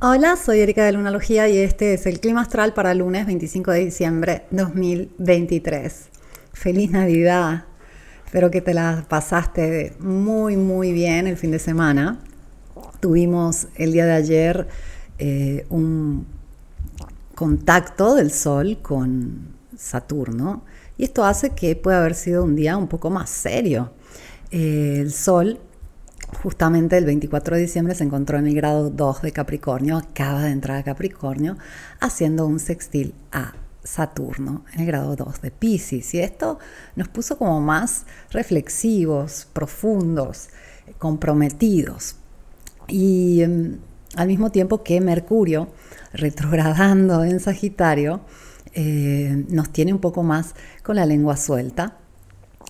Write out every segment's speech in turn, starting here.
Hola, soy Erika de Lunalogía y este es el clima astral para lunes 25 de diciembre 2023. Feliz Navidad. Espero que te la pasaste muy, muy bien el fin de semana. Tuvimos el día de ayer eh, un contacto del Sol con Saturno y esto hace que pueda haber sido un día un poco más serio. Eh, el Sol justamente el 24 de diciembre se encontró en el grado 2 de Capricornio, acaba de entrar a Capricornio, haciendo un sextil a Saturno en el grado 2 de Pisces. Y esto nos puso como más reflexivos, profundos, comprometidos. Y em, al mismo tiempo que Mercurio, retrogradando en Sagitario, eh, nos tiene un poco más con la lengua suelta.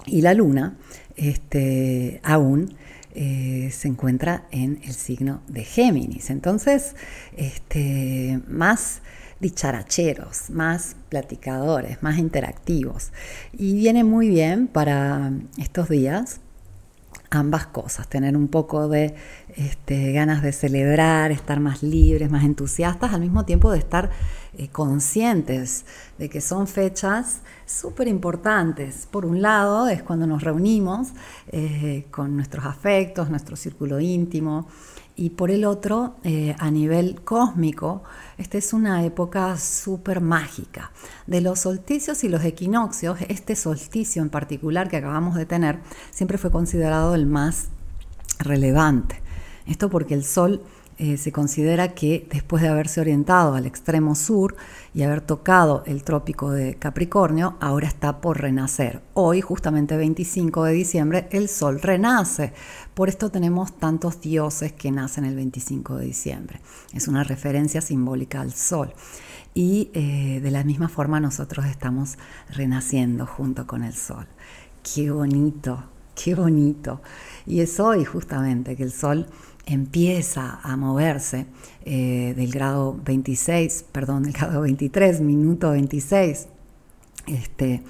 Y la luna, este, aún eh, se encuentra en el signo de Géminis. Entonces, este, más dicharacheros, más platicadores, más interactivos. Y viene muy bien para estos días ambas cosas, tener un poco de este, ganas de celebrar, estar más libres, más entusiastas, al mismo tiempo de estar eh, conscientes de que son fechas súper importantes. Por un lado es cuando nos reunimos eh, con nuestros afectos, nuestro círculo íntimo, y por el otro, eh, a nivel cósmico, esta es una época súper mágica. De los solsticios y los equinoccios, este solsticio en particular que acabamos de tener, siempre fue considerado el más relevante. Esto porque el Sol eh, se considera que después de haberse orientado al extremo sur y haber tocado el trópico de Capricornio, ahora está por renacer. Hoy, justamente 25 de diciembre, el Sol renace. Por esto tenemos tantos dioses que nacen el 25 de diciembre. Es una referencia simbólica al Sol. Y eh, de la misma forma nosotros estamos renaciendo junto con el Sol. Qué bonito, qué bonito. Y es hoy justamente que el Sol empieza a moverse eh, del grado 26, perdón, del grado 23, minuto 26, este,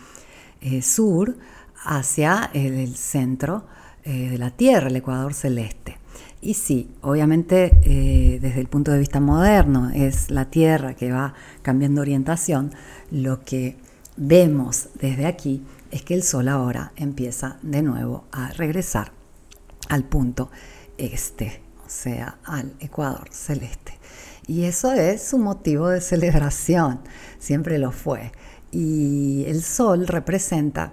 eh, sur, hacia el, centro eh, de la Tierra, el Ecuador celeste. Y sí, obviamente desde el punto de vista moderno es la Tierra que va cambiando orientación, lo que vemos desde aquí es que el Sol ahora empieza de nuevo a regresar al punto este sea al Ecuador celeste. Y eso es un motivo de celebración, siempre lo fue. Y el sol representa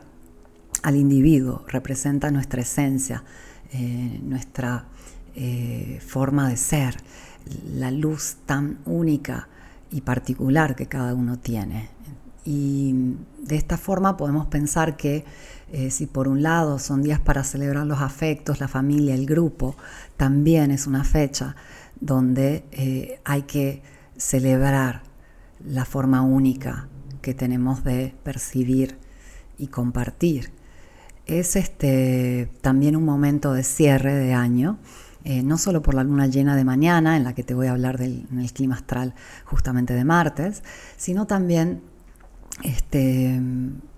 al individuo, representa nuestra esencia, eh, nuestra eh, forma de ser, la luz tan única y particular que cada uno tiene. Y de esta forma podemos pensar que eh, si por un lado son días para celebrar los afectos, la familia, el grupo, también es una fecha donde eh, hay que celebrar la forma única que tenemos de percibir y compartir. Es este, también un momento de cierre de año, eh, no solo por la luna llena de mañana, en la que te voy a hablar del clima astral justamente de martes, sino también este,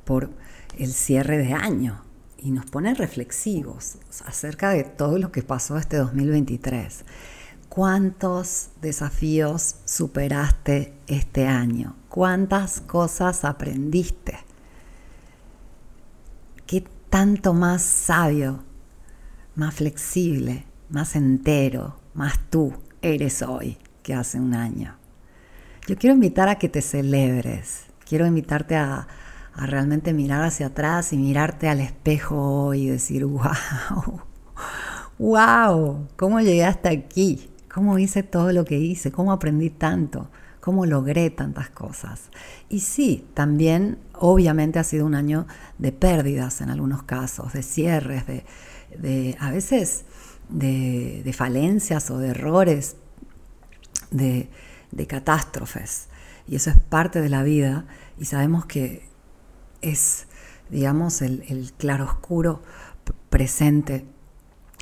por el cierre de año y nos pone reflexivos acerca de todo lo que pasó este 2023. ¿Cuántos desafíos superaste este año? ¿Cuántas cosas aprendiste? ¿Qué tanto más sabio, más flexible, más entero, más tú eres hoy que hace un año? Yo quiero invitar a que te celebres, quiero invitarte a, realmente mirar hacia atrás y mirarte al espejo y decir, wow, wow, ¿cómo llegué hasta aquí? ¿Cómo hice todo lo que hice? ¿Cómo aprendí tanto? ¿Cómo logré tantas cosas? Y sí, también obviamente ha sido un año de pérdidas en algunos casos, de cierres, de, a veces de, falencias o de errores, de catástrofes. Y eso es parte de la vida y sabemos que es, digamos, el, el claroscuro presente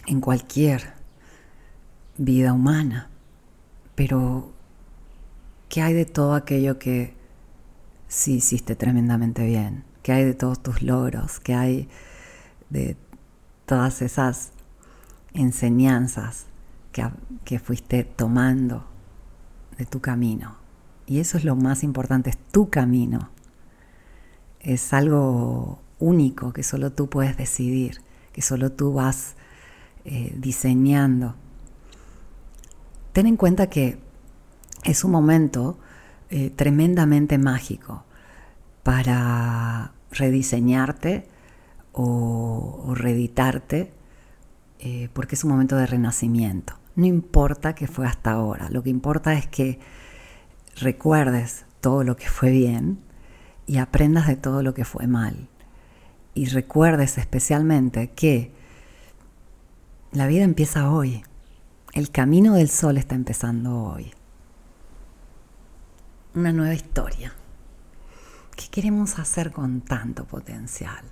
en cualquier vida humana. Pero, ¿qué hay de todo aquello que sí hiciste tremendamente bien? ¿Qué hay de todos tus logros? ¿Qué hay de todas esas enseñanzas que, que fuiste tomando de tu camino. Y eso es lo más importante, es tu camino. Es algo único que solo tú puedes decidir, que solo tú vas eh, diseñando. Ten en cuenta que es un momento eh, tremendamente mágico para rediseñarte o, reeditarte, eh, porque es un momento de renacimiento. No importa que fue hasta ahora, lo que importa es que recuerdes todo lo que fue bien y aprendas de todo lo que fue mal. Y recuerdes especialmente que la vida empieza hoy. El camino del sol está empezando hoy. Una nueva historia. ¿Qué queremos hacer con tanto potencial?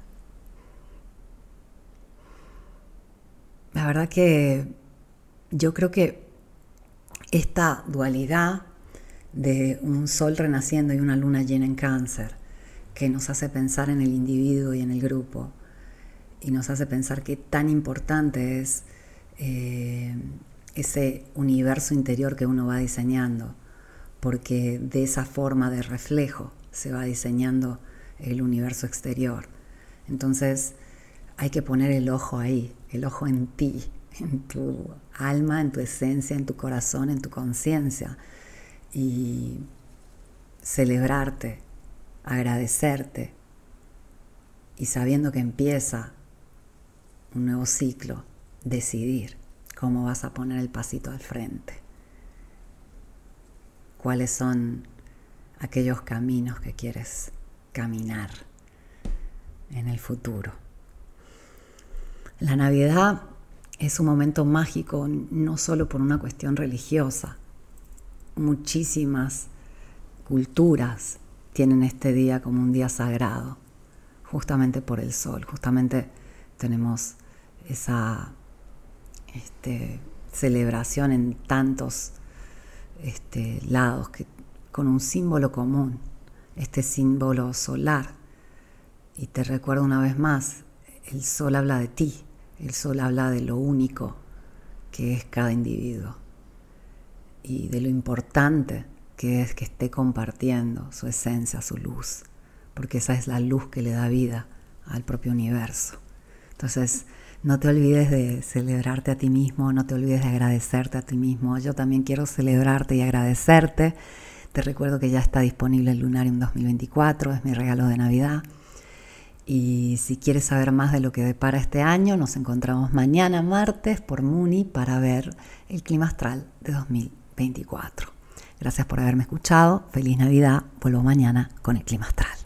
La verdad que yo creo que esta dualidad de un sol renaciendo y una luna llena en cáncer, que nos hace pensar en el individuo y en el grupo, y nos hace pensar qué tan importante es eh, ese universo interior que uno va diseñando, porque de esa forma de reflejo se va diseñando el universo exterior. Entonces hay que poner el ojo ahí, el ojo en ti, en tu alma, en tu esencia, en tu corazón, en tu conciencia y celebrarte, agradecerte y sabiendo que empieza un nuevo ciclo, decidir cómo vas a poner el pasito al frente, cuáles son aquellos caminos que quieres caminar en el futuro. La Navidad es un momento mágico no solo por una cuestión religiosa. Muchísimas culturas tienen este día como un día sagrado, justamente por el sol, justamente tenemos esa este, celebración en tantos este, lados con un símbolo común, este símbolo solar. Y te recuerdo una vez más, el sol habla de ti, el sol habla de lo único que es cada individuo y de lo importante que es que esté compartiendo su esencia, su luz, porque esa es la luz que le da vida al propio universo. Entonces, no te olvides de celebrarte a ti mismo, no te olvides de agradecerte a ti mismo. Yo también quiero celebrarte y agradecerte. Te recuerdo que ya está disponible el Lunarium 2024, es mi regalo de Navidad. Y si quieres saber más de lo que depara este año, nos encontramos mañana martes por Muni para ver el clima astral de 2024. Gracias por haberme escuchado. Feliz Navidad. Vuelvo mañana con el clima astral.